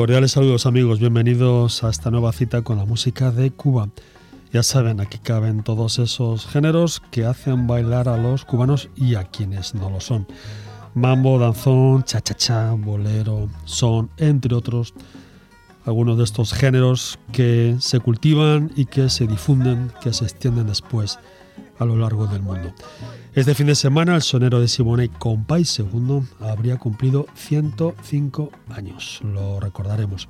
Cordiales saludos amigos, bienvenidos a esta nueva cita con la música de Cuba. Ya saben, aquí caben todos esos géneros que hacen bailar a los cubanos y a quienes no lo son. Mambo, danzón, cha-cha-cha, bolero, son, entre otros, algunos de estos géneros que se cultivan y que se difunden, que se extienden después a lo largo del mundo. Este fin de semana el sonero de Simone Compay II habría cumplido 105 años, lo recordaremos.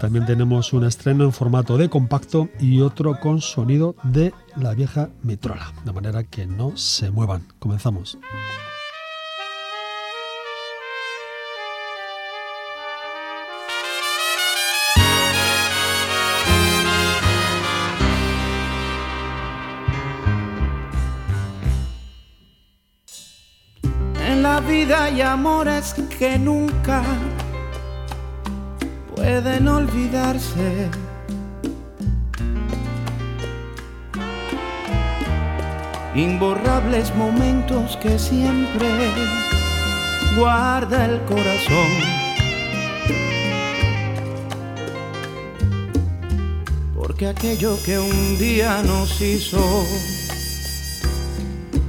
También tenemos un estreno en formato de compacto y otro con sonido de la vieja metrola, de manera que no se muevan. Comenzamos. Vida hay amores que nunca pueden olvidarse. Imborrables momentos que siempre guarda el corazón. Porque aquello que un día nos hizo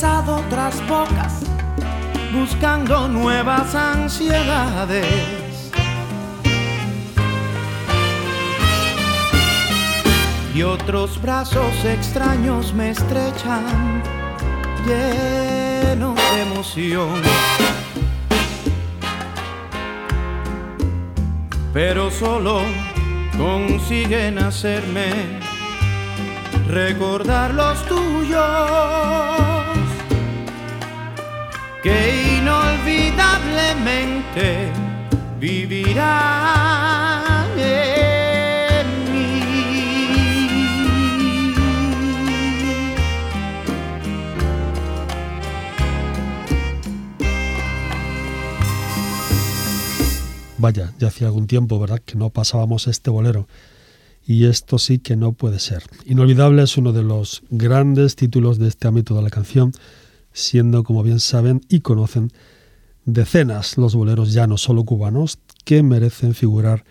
otras bocas buscando nuevas ansiedades. Y otros brazos extraños me estrechan, llenos de emoción. Pero solo consiguen hacerme recordar los tuyos que inolvidablemente vivirá en mí. Vaya, ya hacía algún tiempo, ¿verdad?, que no pasábamos este bolero. Y esto sí que no puede ser. Inolvidable es uno de los grandes títulos de este ámbito de la canción siendo, como bien saben y conocen, decenas los boleros ya no solo cubanos que merecen figurar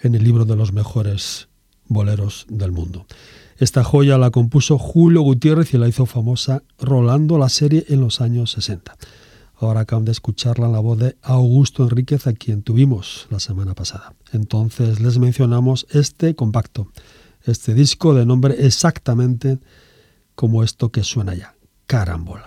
en el libro de los mejores boleros del mundo. Esta joya la compuso Julio Gutiérrez y la hizo famosa rolando la serie en los años 60. Ahora acaban de escucharla en la voz de Augusto Enríquez, a quien tuvimos la semana pasada. Entonces les mencionamos este compacto, este disco de nombre exactamente como esto que suena ya, Carambola.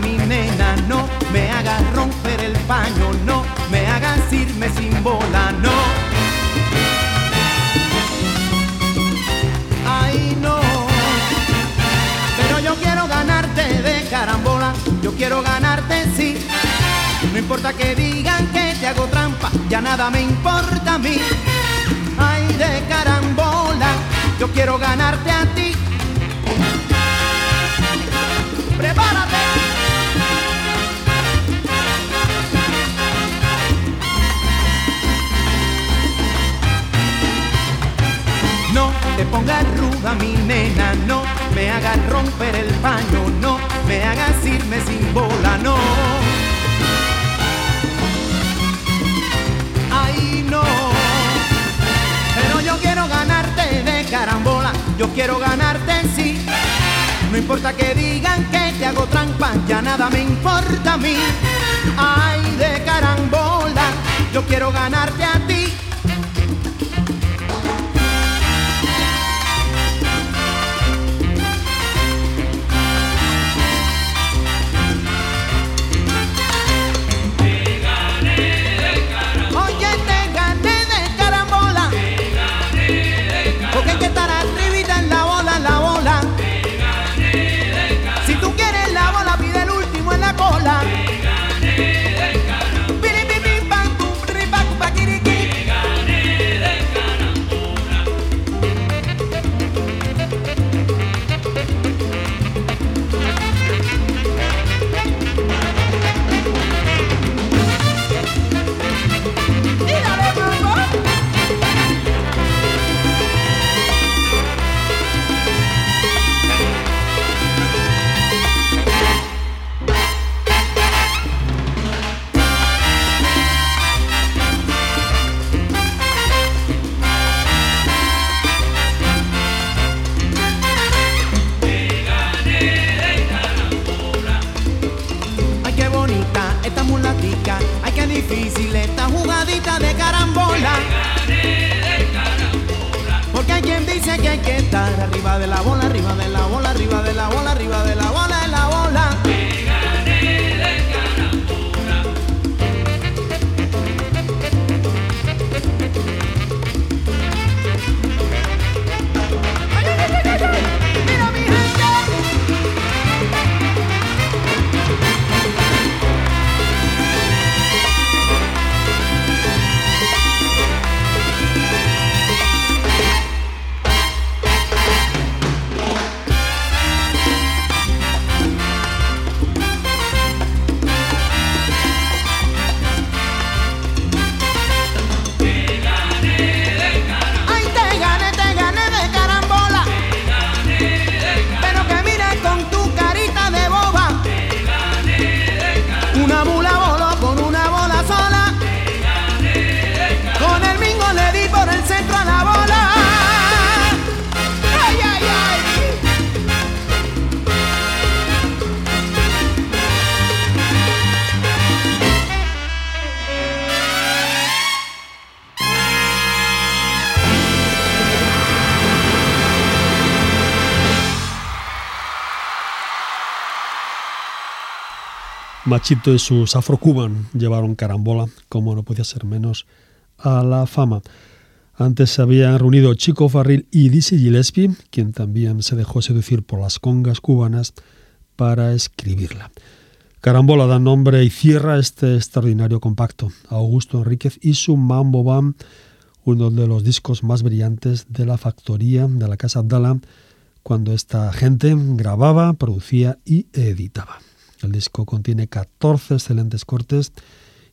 mi nena, no me hagas romper el paño, no me hagas irme sin bola, no. Ay no, pero yo quiero ganarte de carambola, yo quiero ganarte sí. No importa que digan que te hago trampa, ya nada me importa a mí. Ay, de carambola, yo quiero ganarte a ti. Pongas ruda mi nena, no me hagas romper el paño, no me hagas irme sin bola, no. no. Pero yo quiero ganarte de carambola, yo quiero ganarte sí. No importa que digan que te hago trampa, ya nada me importa a mí. Ay, de carambola, yo quiero ganarte a ti. Machito y sus afro-cuban llevaron carambola, como no podía ser menos, a la fama. Antes se habían reunido Chico Farril y Dizzy Gillespie, quien también se dejó seducir por las congas cubanas para escribirla. Carambola da nombre y cierra este extraordinario compacto. Augusto Enríquez y su Mambo Bam, uno de los discos más brillantes de la factoría de la Casa Abdala, cuando esta gente grababa, producía y editaba. El disco contiene 14 excelentes cortes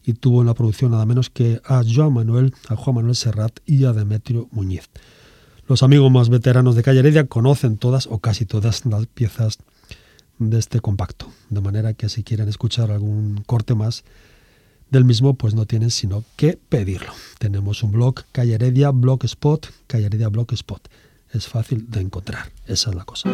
y tuvo en la producción nada menos que a Joan Manuel, a Juan Manuel Serrat y a Demetrio Muñiz. Los amigos más veteranos de Calle Heredia conocen todas o casi todas las piezas de este compacto. De manera que si quieren escuchar algún corte más del mismo, pues no tienen sino que pedirlo. Tenemos un blog, Calle Heredia Blogspot, Calle Heredia Blogspot. Es fácil de encontrar, esa es la cosa.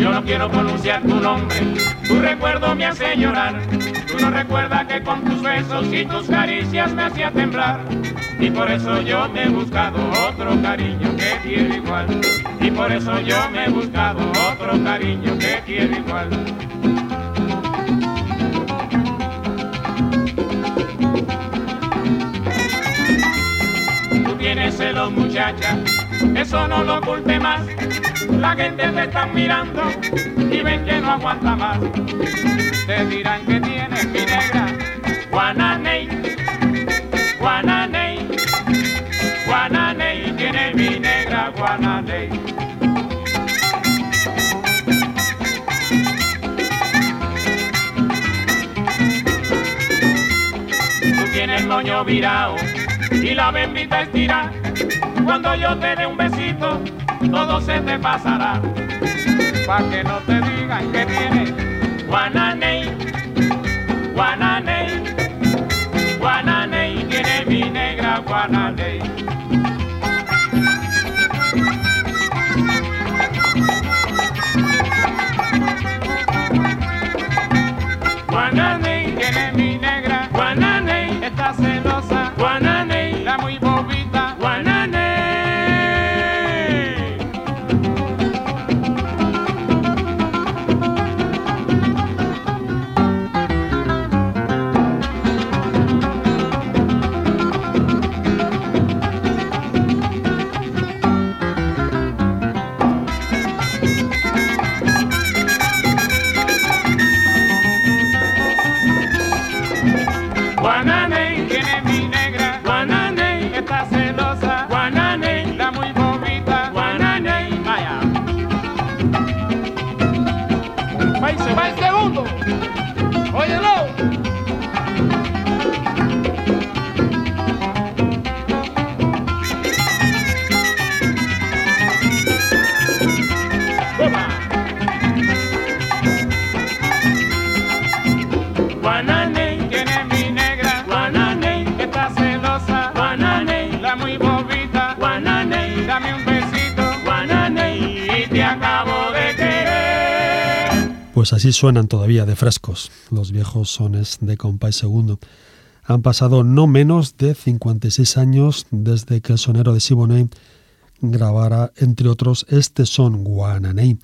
Yo no quiero pronunciar tu nombre, tu recuerdo me hace llorar. Tú no recuerdas que con tus besos y tus caricias me hacía temblar. Y por eso yo me he buscado otro cariño que quiero igual. Y por eso yo me he buscado otro cariño que quiero igual. Tú tienes celos muchacha, eso no lo oculte más. La gente te está mirando y ven que no aguanta más. Te dirán que tienes mi negra, Guananey, Guananey, Guananey, tiene mi negra Guananey. Tú tienes el moño virado y la bembita estira. Cuando yo te dé un besito, todo se te pasará. Pa' que no te digan que tienes Guananey, Guananey, Guananey, tiene mi negra Guananey. Guananey, tiene mi negra Guananey, está celosa Guananey, Y se va el segundo. Óyelo. Pues así suenan todavía de frescos los viejos sones de Compay Segundo. Han pasado no menos de 56 años desde que el sonero de Siboney grabara, entre otros, este son Guananey,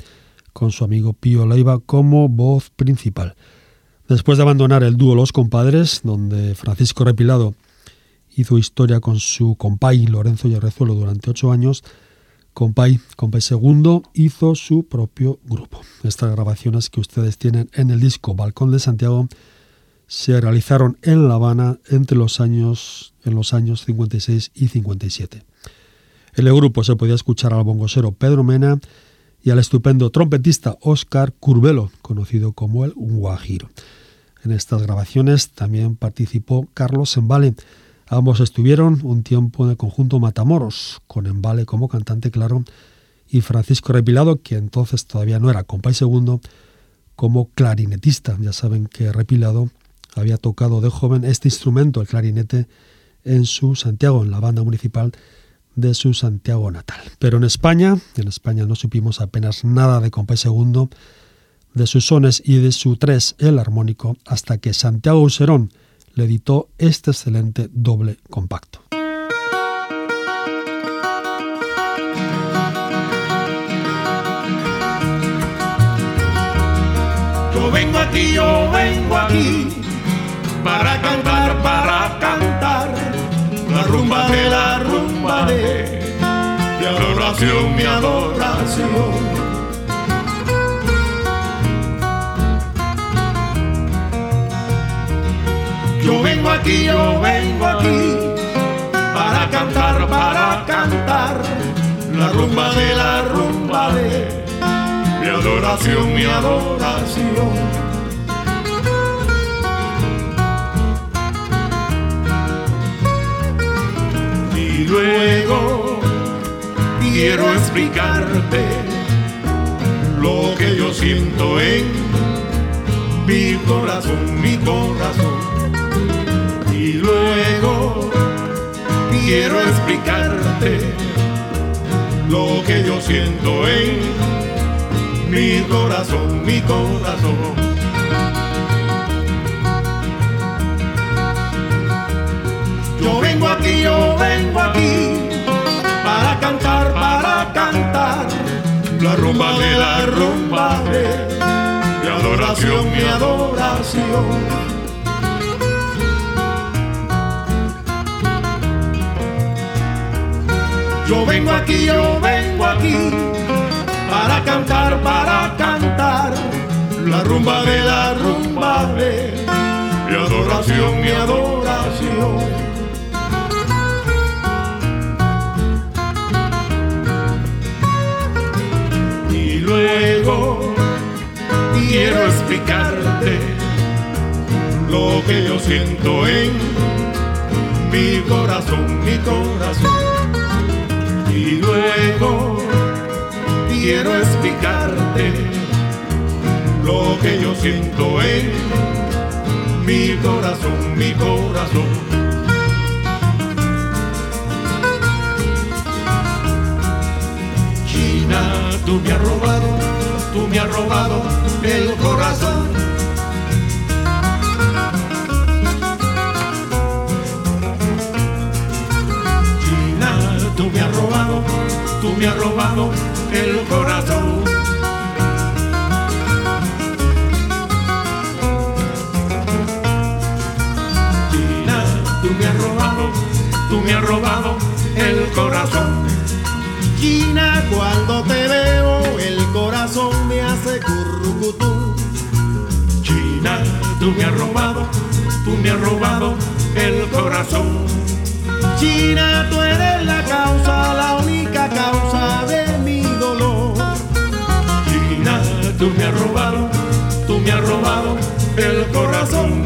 con su amigo Pío Leiva como voz principal. Después de abandonar el dúo Los Compadres, donde Francisco Repilado hizo historia con su compay Lorenzo Yerrezuelo durante ocho años, Compay, Compay Segundo hizo su propio grupo. Estas grabaciones que ustedes tienen en el disco Balcón de Santiago se realizaron en La Habana entre los años, en los años 56 y 57. En el grupo se podía escuchar al bongosero Pedro Mena y al estupendo trompetista Oscar Curbelo, conocido como el Guajiro. En estas grabaciones también participó Carlos Embale. Ambos estuvieron un tiempo en el conjunto Matamoros, con Embale como cantante, claro, y Francisco Repilado, que entonces todavía no era compay segundo, como clarinetista. Ya saben que Repilado había tocado de joven este instrumento, el clarinete, en su Santiago, en la banda municipal de su Santiago natal. Pero en España, en España no supimos apenas nada de Compay Segundo, de sus sones y de su tres, el armónico, hasta que Santiago Userón le editó este excelente doble compacto. Yo vengo aquí, yo vengo aquí, para cantar, para cantar, la rumba de la rumba de, Aurora adoración, mi adoración. Aquí, yo vengo aquí para cantar, para cantar la rumba de la rumba de mi adoración, mi adoración. Y luego quiero explicarte lo que yo siento en mi corazón, mi corazón. Y luego quiero explicarte lo que yo siento en mi corazón, mi corazón. Yo vengo aquí, yo vengo aquí para cantar, para cantar la rumba de la rumba de mi adoración, mi adoración. Yo vengo aquí, yo vengo aquí para cantar, para cantar la rumba de la rumba de mi adoración, mi adoración. Y luego quiero explicarte lo que yo siento en mi corazón, mi corazón. Quiero explicarte lo que yo siento en mi corazón, mi corazón. China, tú me has robado, tú me has robado el corazón. China, tú me has robado, tú me has robado el corazón. China, tú me has robado, tú me has robado el corazón. China, cuando te veo, el corazón me hace currucutú. China, tú me has robado, tú me has robado el corazón. China, tú eres la causa, la única causa de tú me has robado, tú me has robado el corazón.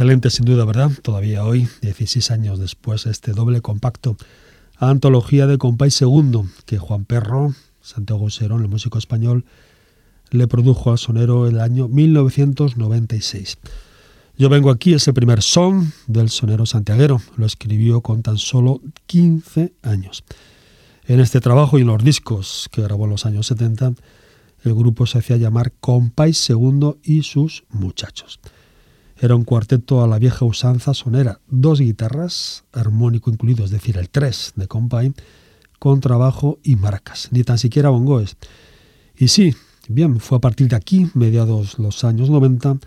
Excelente sin duda, ¿verdad? Todavía hoy, 16 años después, este doble compacto, antología de Compay Segundo, que Juan Perro, Santiago Serón, el músico español, le produjo al sonero el año 1996. Yo vengo aquí, es el primer son del sonero santiaguero, lo escribió con tan solo 15 años. En este trabajo y en los discos que grabó en los años 70, el grupo se hacía llamar Compay Segundo y sus muchachos. Era un cuarteto a la vieja usanza sonera, dos guitarras, armónico incluido, es decir, el 3 de Compay, con trabajo y maracas, ni tan siquiera bongoes. Y sí, bien, fue a partir de aquí, mediados los años 90,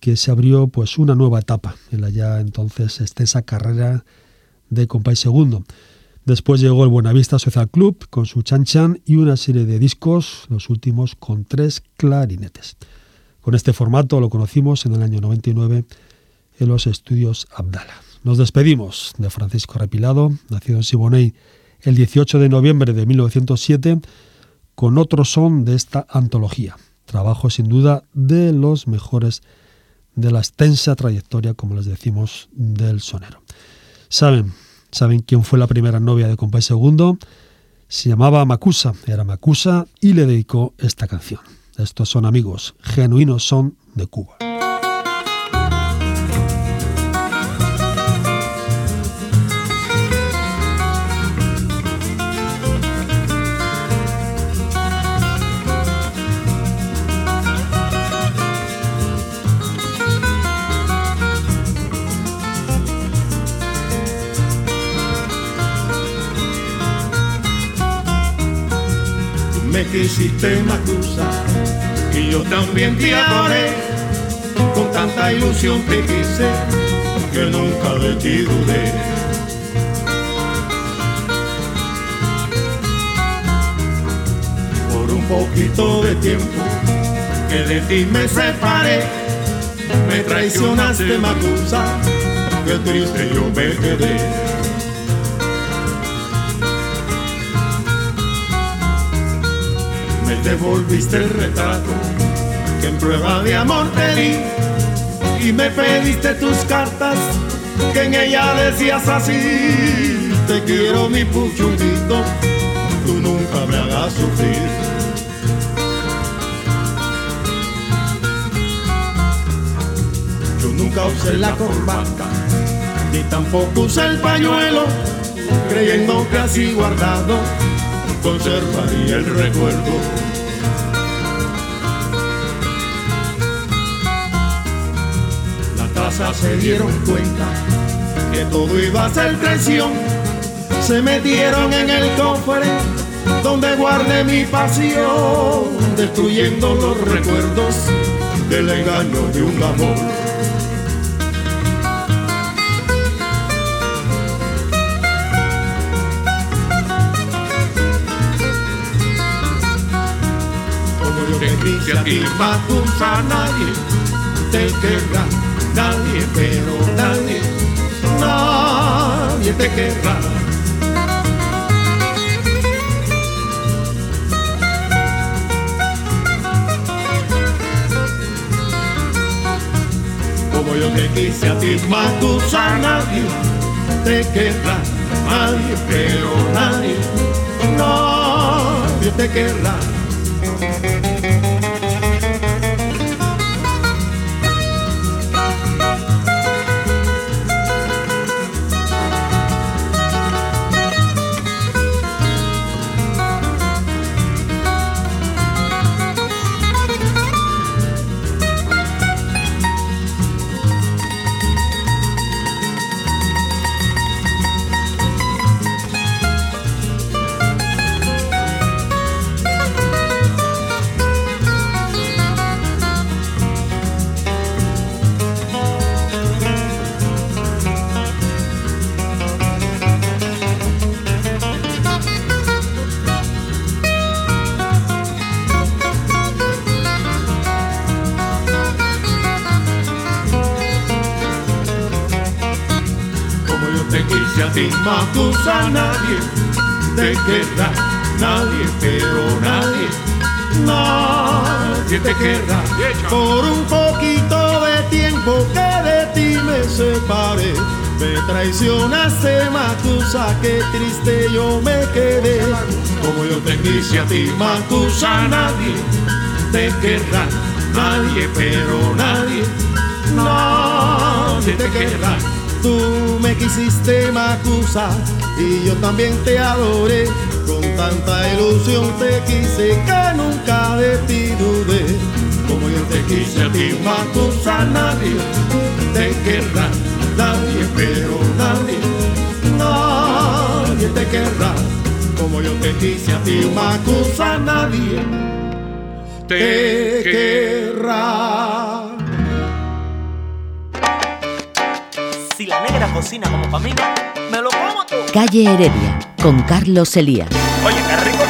que se abrió pues una nueva etapa en la ya entonces extensa carrera de Compay Segundo. Después llegó el Buenavista Social Club con su Chan Chan y una serie de discos, los últimos con tres clarinetes. Con este formato lo conocimos en el año 99 en los estudios Abdala. Nos despedimos de Francisco Repilado, nacido en Siboney el 18 de noviembre de 1907 con otro son de esta antología. Trabajo sin duda de los mejores de la extensa trayectoria, como les decimos, del sonero. Saben, saben quién fue la primera novia de Compay Segundo. Se llamaba Macusa, era Macusa y le dedicó esta canción. Estos son amigos, genuinos son de Cuba. Yo también te adoré. Con tanta ilusión te quise que nunca de ti dudé. Por un poquito de tiempo que de ti me separé, me traicionaste Macusa, que triste yo me quedé. me devolviste el retrato prueba de amor te di y me pediste tus cartas que en ella decías así te quiero mi puchudito tú nunca me hagas sufrir yo nunca usé la corbata ni tampoco usé el pañuelo creyendo que así guardado conservaría el recuerdo. Se dieron cuenta que todo iba a ser traición. Se metieron en el cofre donde guardé mi pasión, destruyendo los recuerdos del engaño de un amor. dice a ti Macusa nadie te querrá, nadie, pero nadie, nadie te querrá. Como yo te quise a ti Macusa nadie te querrá, nadie, pero nadie, nadie te querrá. Macusa nadie te querrá, nadie, pero nadie, nadie te querrá. Por un poquito de tiempo que de ti me separé, me traicionaste Macusa, qué triste yo me quedé. Como yo te quise a ti, Macusa, nadie te querrá, nadie, pero nadie, nadie te querrá. Tú me quisiste Macusa y yo también te adoré. Con tanta ilusión te quise que nunca de ti dudé. Como yo te quise a ti Macusa, nadie te querrá, nadie, pero nadie, nadie te querrá. Como yo te quise a ti Macusa, nadie te querrá. Negra cocina como mí, me lo como tú. Calle Heredia, con Carlos Elías. Oye, qué rico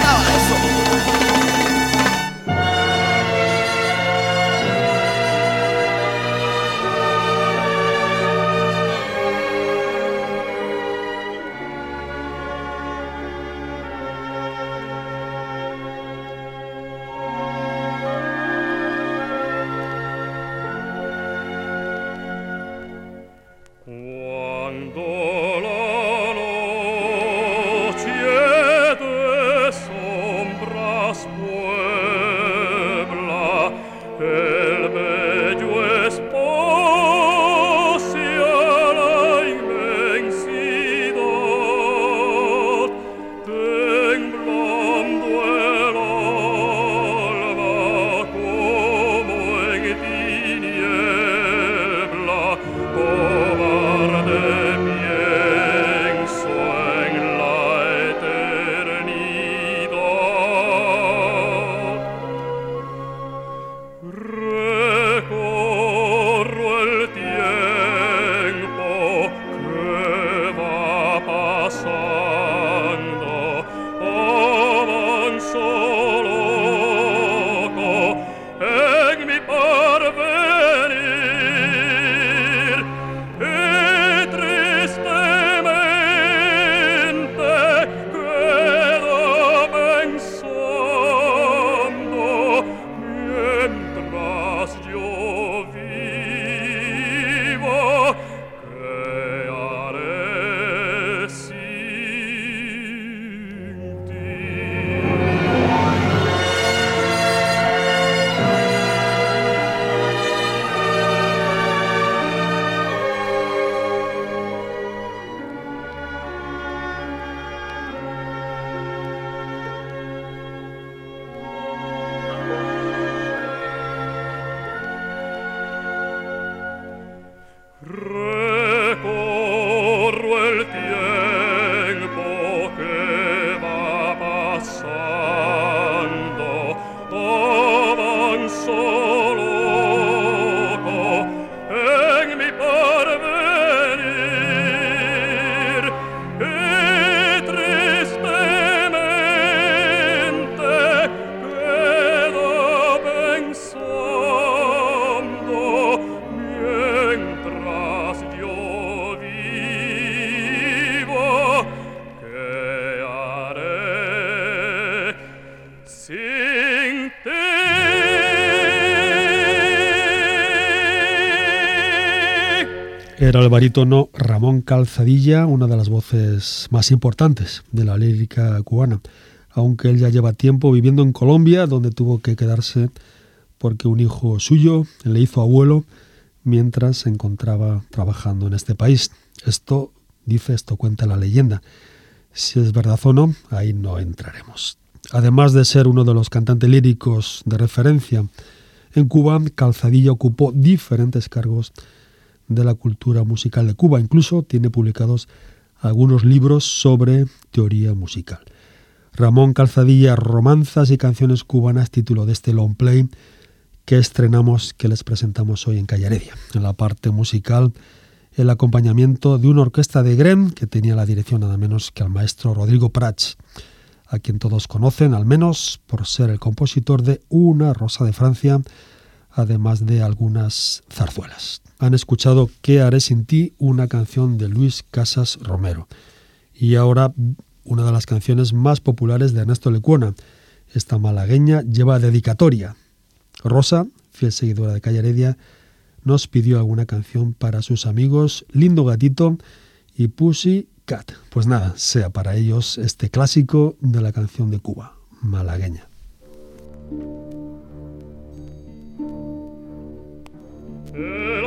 Era el barítono Ramón Calzadilla, una de las voces más importantes de la lírica cubana, aunque él ya lleva tiempo viviendo en Colombia, donde tuvo que quedarse porque un hijo suyo le hizo abuelo mientras se encontraba trabajando en este país. Esto dice, esto cuenta la leyenda. Si es verdad o no, ahí no entraremos. Además de ser uno de los cantantes líricos de referencia en Cuba, Calzadilla ocupó diferentes cargos de la cultura musical de Cuba. Incluso tiene publicados algunos libros sobre teoría musical. Ramón Calzadilla, Romanzas y canciones cubanas, título de este long play que estrenamos, que les presentamos hoy en Callaredia. En la parte musical, el acompañamiento de una orquesta de Gren que tenía la dirección nada menos que al maestro Rodrigo Prats, a quien todos conocen, al menos por ser el compositor de Una Rosa de Francia, además de algunas zarzuelas han escuchado ¿Qué haré sin ti? una canción de Luis Casas Romero. Y ahora una de las canciones más populares de Ernesto Lecuona. Esta malagueña lleva dedicatoria. Rosa, fiel seguidora de Calle Heredia, nos pidió alguna canción para sus amigos Lindo Gatito y Pussy Cat. Pues nada, sea para ellos este clásico de la canción de Cuba, malagueña. prefiero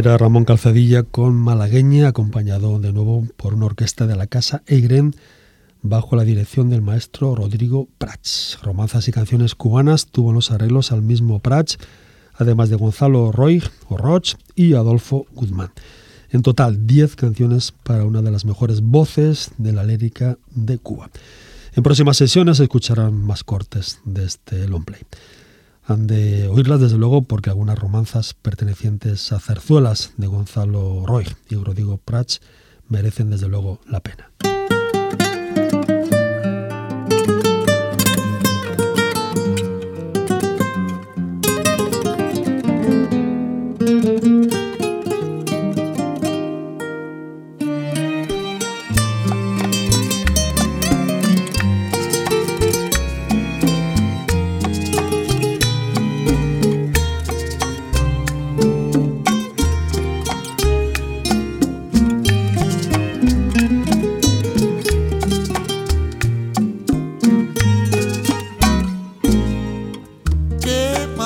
Era Ramón Calzadilla con Malagueña, acompañado de nuevo por una orquesta de la Casa Eigren, bajo la dirección del maestro Rodrigo Prats. Romanzas y canciones cubanas tuvo los arreglos al mismo Prats, además de Gonzalo Roy o Roch y Adolfo Guzmán. En total, 10 canciones para una de las mejores voces de la lírica de Cuba. En próximas sesiones escucharán más cortes de este long play. Han de oírlas desde luego porque algunas romanzas pertenecientes a zarzuelas de Gonzalo Roy y Rodrigo Prats merecen desde luego la pena.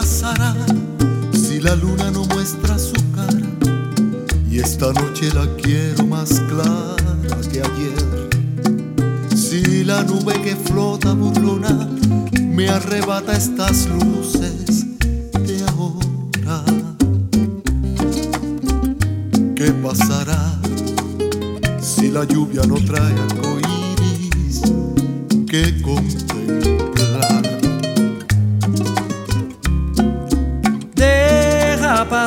pasará si la luna no muestra su cara? Y esta noche la quiero más clara que ayer. Si la nube que flota burlona me arrebata estas luces de ahora. ¿Qué pasará si la lluvia no trae arcoíris? ¿Qué con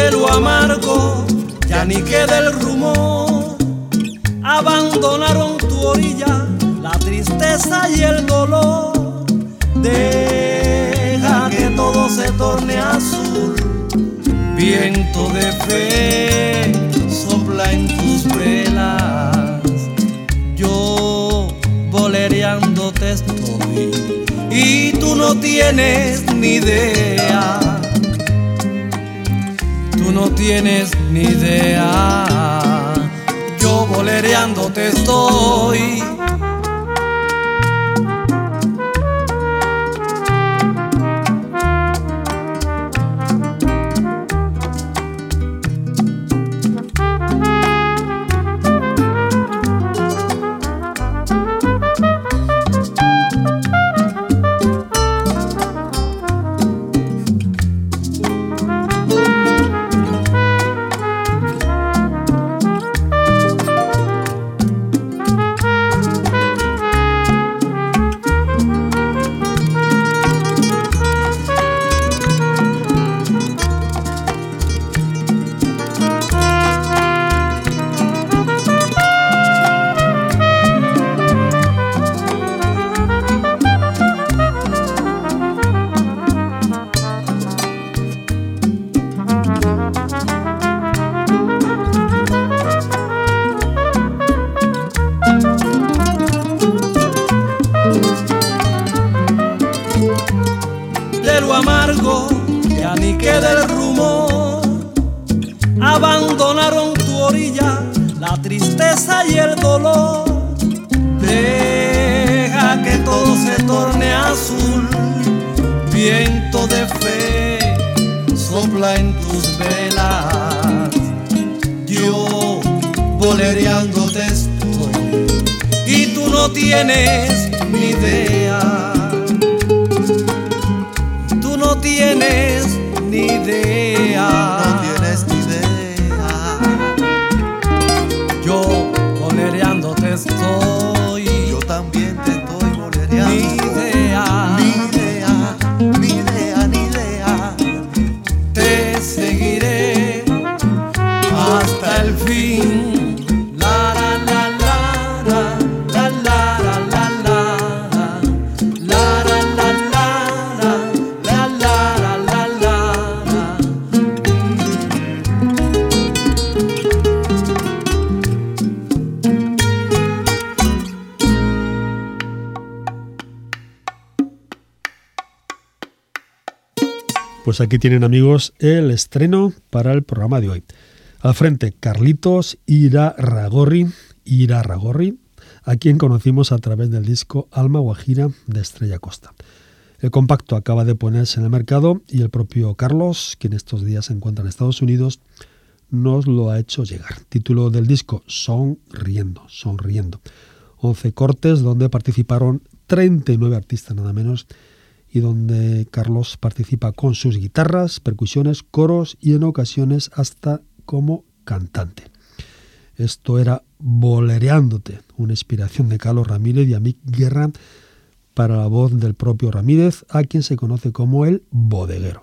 De lo amargo ya ni queda el rumor, abandonaron tu orilla tristeza y el dolor. Deja que todo se torne azul. Viento de fe sopla en tus velas. Yo te estoy y tú no tienes ni idea. No tienes ni idea. Yo te estoy Pues aquí tienen amigos el estreno para el programa de hoy. Al frente, Carlitos Irarragorri, Irarragorri, a quien conocimos a través del disco Alma Guajira de Estrella Costa. El compacto acaba de ponerse en el mercado y el propio Carlos, quien estos días se encuentra en Estados Unidos, nos lo ha hecho llegar. Título del disco, Sonriendo, Sonriendo. 11 cortes donde participaron 39 artistas nada menos y donde Carlos participa con sus guitarras, percusiones, coros y en ocasiones hasta como cantante. Esto era Bolereándote, una inspiración de Carlos Ramírez y Amic Guerra para la voz del propio Ramírez, a quien se conoce como el bodeguero.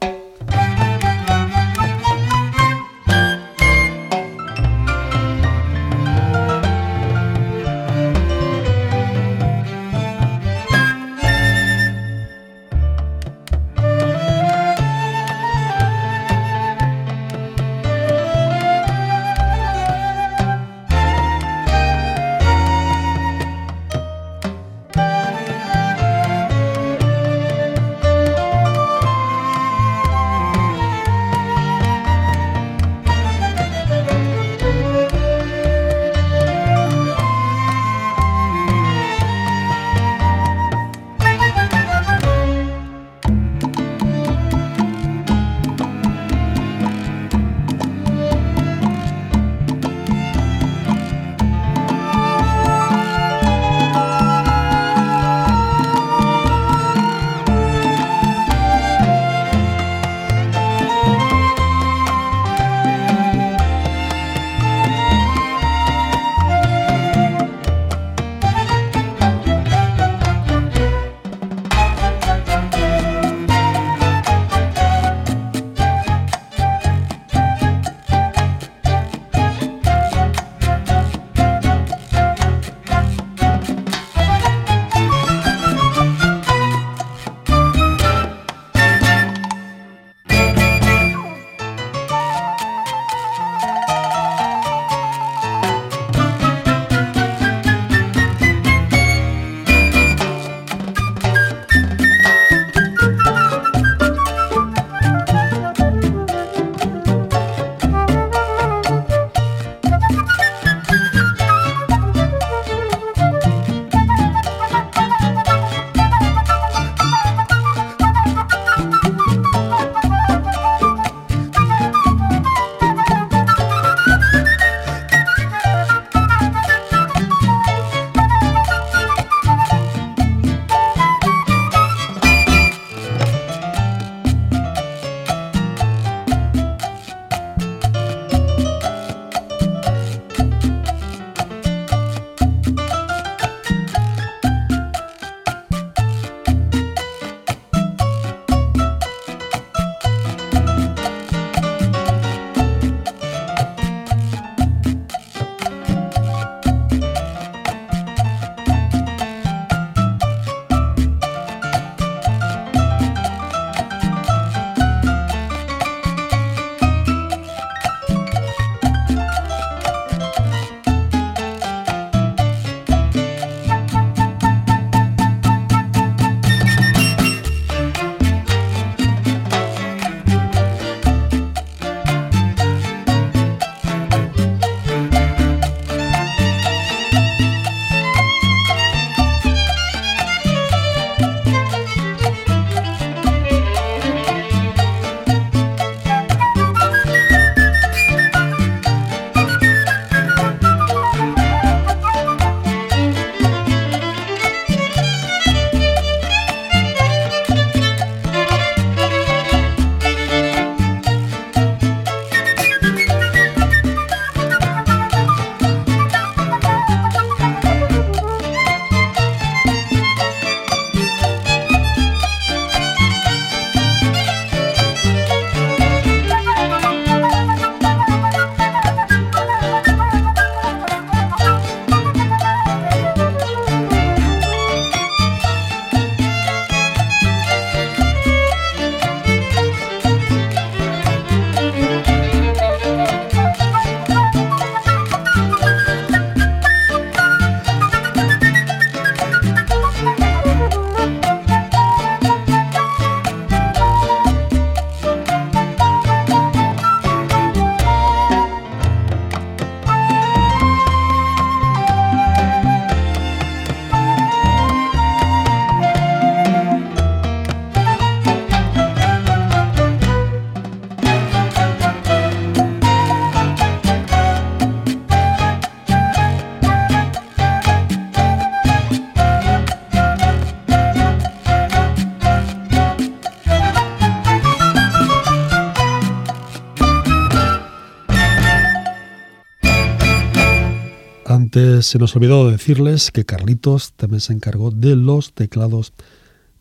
Se nos olvidó decirles que Carlitos también se encargó de los teclados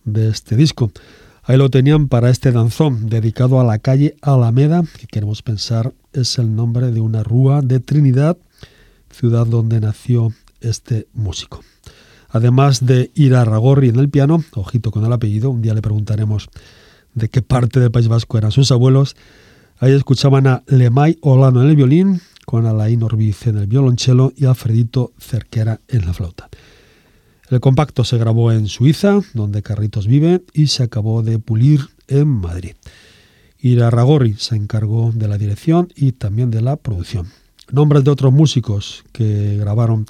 de este disco. Ahí lo tenían para este danzón dedicado a la calle Alameda, que queremos pensar es el nombre de una rúa de Trinidad, ciudad donde nació este músico. Además de ir a Ragorri en el piano, ojito con el apellido, un día le preguntaremos de qué parte del País Vasco eran sus abuelos. Ahí escuchaban a Lemay Olano en el violín, con Alain Orbiz en el violonchelo y Alfredito Cerquera en la flauta. El compacto se grabó en Suiza, donde Carritos vive, y se acabó de pulir en Madrid. Ira Ragorri se encargó de la dirección y también de la producción. Nombres de otros músicos que grabaron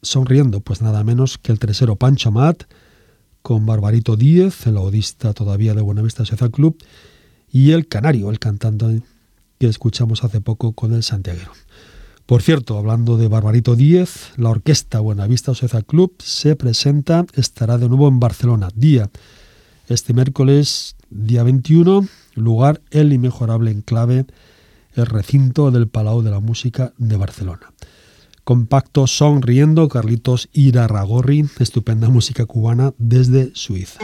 sonriendo, pues nada menos que el tercero Pancho Amat, con Barbarito Díez, el odista todavía de Buenavista Social Club, y el Canario, el cantante que escuchamos hace poco con el Santiaguero. Por cierto, hablando de Barbarito Díez, la orquesta Buenavista Social Club se presenta, estará de nuevo en Barcelona, día este miércoles, día 21, lugar el inmejorable enclave, el recinto del Palau de la Música de Barcelona. Compacto Sonriendo, Carlitos Irarragorri, estupenda música cubana desde Suiza.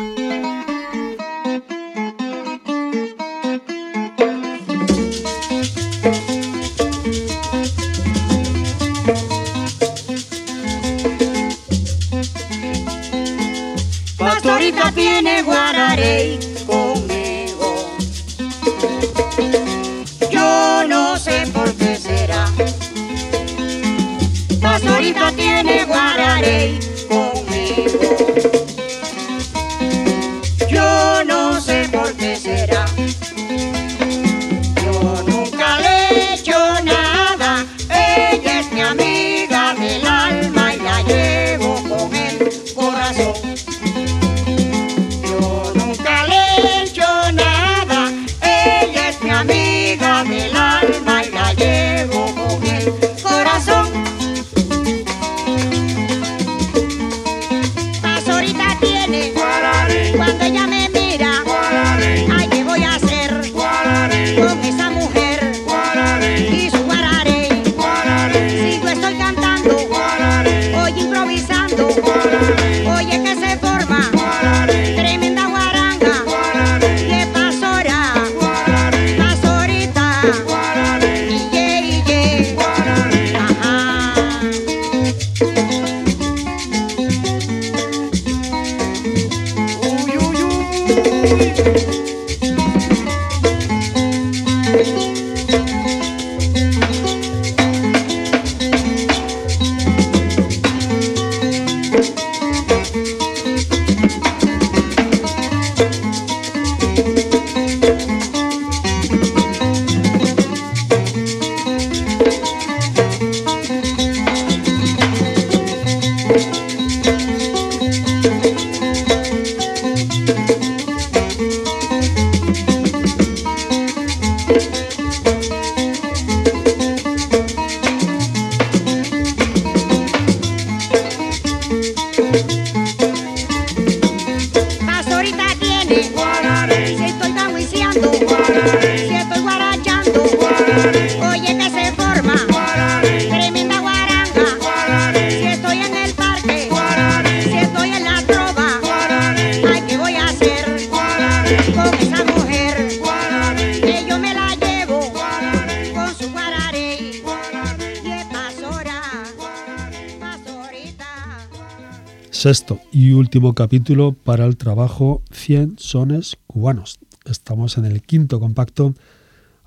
Último capítulo para el trabajo 100 sones cubanos. Estamos en el quinto compacto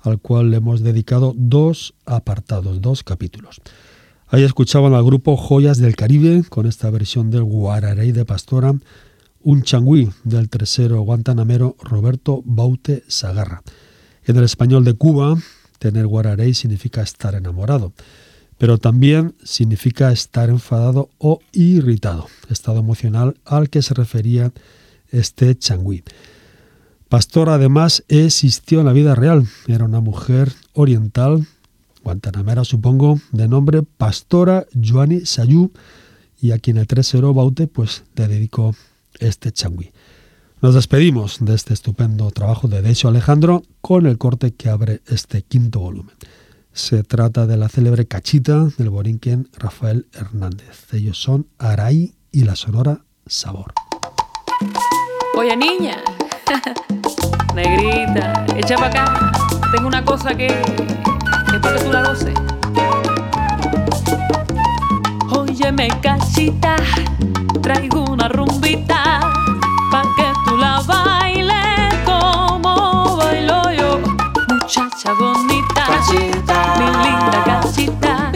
al cual le hemos dedicado dos apartados, dos capítulos. Ahí escuchaban al grupo Joyas del Caribe con esta versión del Guararey de Pastora, un changüí del tercero guantanamero Roberto Baute Sagarra. En el español de Cuba, tener guararey significa estar enamorado, pero también significa estar enfadado o irritado, estado emocional al que se refería este changüí. Pastora además existió en la vida real, era una mujer oriental, guantanamera supongo, de nombre Pastora Joani Sayú, y a quien el 3-0 Baute pues le dedicó este changüí. Nos despedimos de este estupendo trabajo de Decio Alejandro con el corte que abre este quinto volumen. Se trata de la célebre cachita del borinquen Rafael Hernández. Ellos son Araí y la sonora Sabor. Oye, niña, negrita, echa para acá. Tengo una cosa que es para que tú la goces. Óyeme, cachita, traigo una rumbita pa' que tú la bailes como bailo yo. Muchacha bonita, mi linda cachita,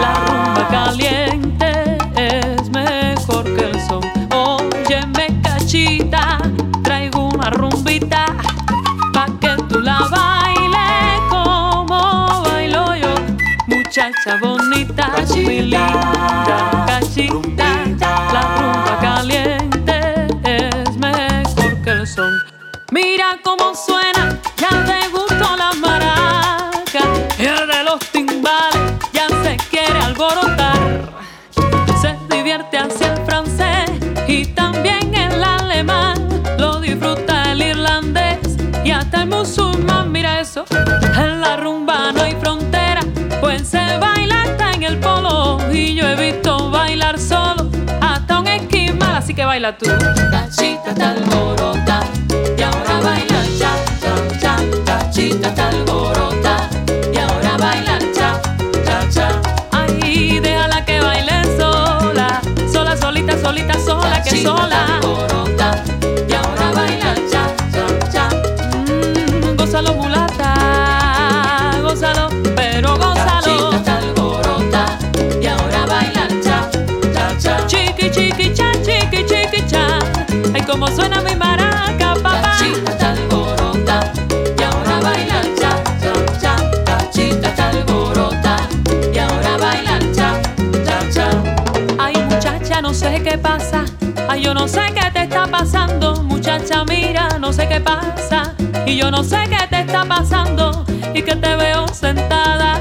la rumba caliente es mejor que el son. Óyeme, cachita, traigo una rumbita pa' que tú la bailes como bailo yo. Muchacha bonita, mi linda cachita, la rumba caliente es mejor que el son. Mira cómo suena, y yo he visto bailar solo hasta un esquimal, así que baila tú. Cachita está alborota y ahora baila cha cha cha. Cachita está alborota y ahora baila cha cha cha. Ay, déjala que baile sola, sola solita solita sola que sola. No sé qué te está pasando. Muchacha, mira, no sé qué pasa. Y yo no sé qué te está pasando. Y que te veo sentada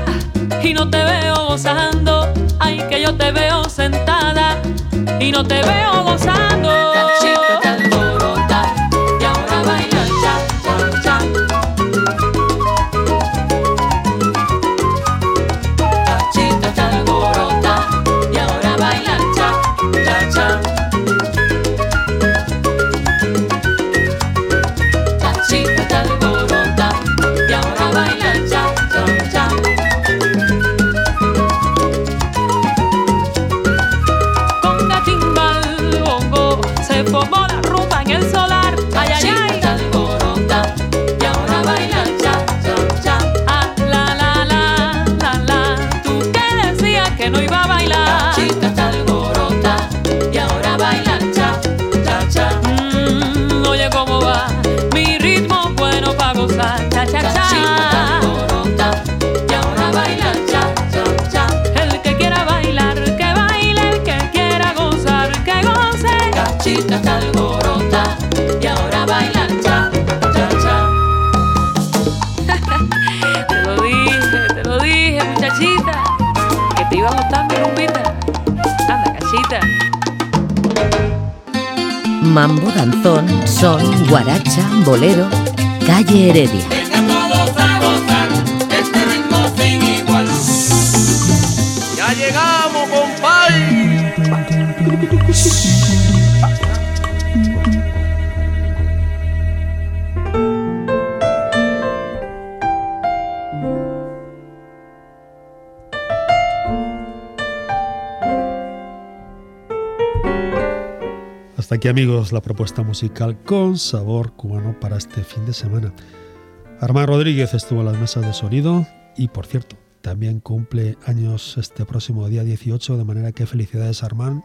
y no te veo gozando. Ay, que yo te veo sentada y no te veo gozando. Mambo, danzón, son, guaracha, bolero, calle Heredia. Aquí amigos la propuesta musical con sabor cubano para este fin de semana. Armán Rodríguez estuvo en las mesas de sonido y por cierto, también cumple años este próximo día 18, de manera que felicidades Armán.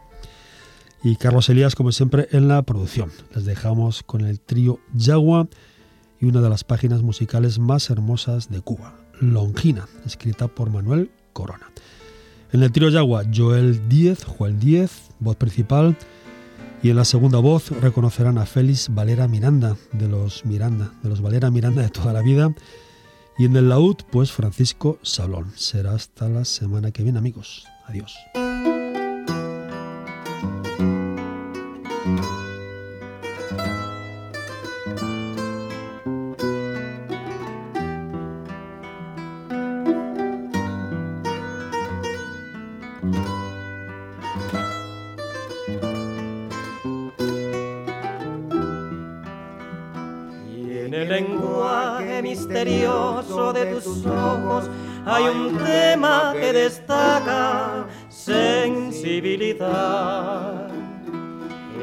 Y Carlos Elías, como siempre, en la producción. Les dejamos con el trío Yagua y una de las páginas musicales más hermosas de Cuba, Longina, escrita por Manuel Corona. En el trío Yagua, Joel Díez, Joel Díez, voz principal, y en la segunda voz reconocerán a Félix Valera Miranda, de los Miranda, de los Valera Miranda de toda la vida. Y en el laúd, pues Francisco Salón. Será hasta la semana que viene, amigos. Adiós. Un tema que destaca sensibilidad.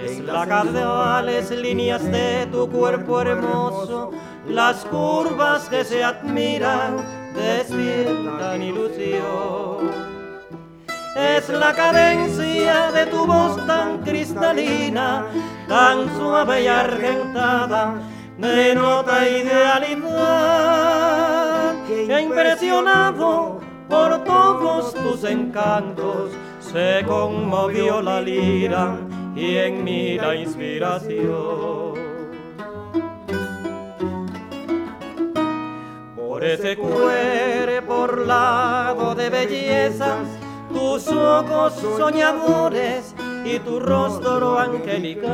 Es la carnavales líneas de tu cuerpo hermoso, las curvas que se admiran despiertan ilusión. Es la cadencia de tu voz tan cristalina, tan suave y argentada, denota idealidad. Que impresionado por todos tus encantos, se conmovió la lira y en mí la inspiración. Por ese cuerpo por lado de belleza, tus ojos soñadores y tu rostro angelical.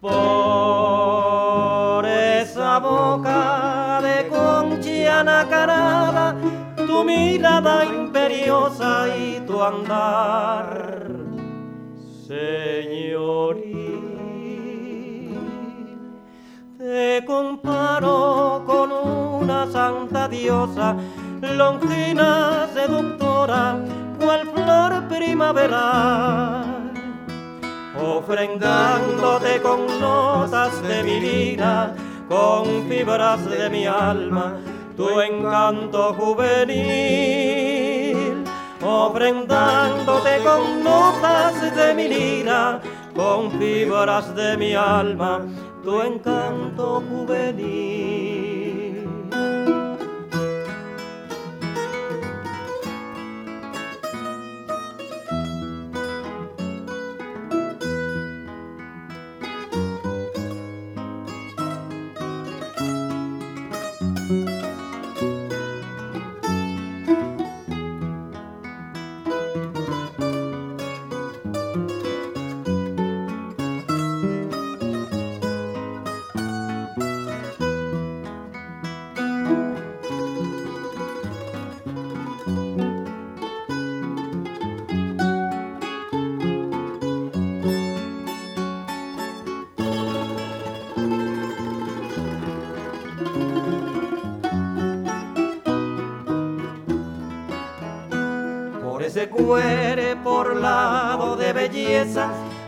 Por esa boca concha nacarada, tu mirada imperiosa y tu andar, señorita. Te comparo con una santa diosa longina seductora, cual flor primaveral, ofrendándote con notas de mi vida, con fibras de mi alma, tu encanto juvenil, ofrendándote con notas de mi lira, con fibras de mi alma, tu encanto juvenil.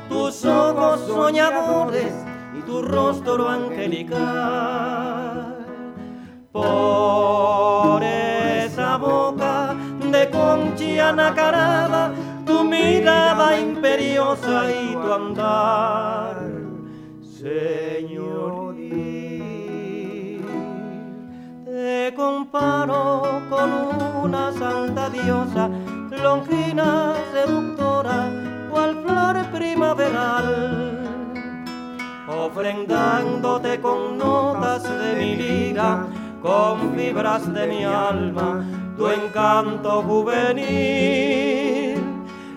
Tus ojos soñadores y tu rostro angelical. Ofrendándote con notas de mi lira, con fibras de mi alma, tu encanto juvenil,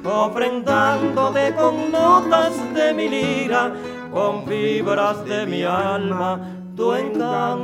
ofrendándote con notas de mi lira, con fibras de mi alma, tu encanto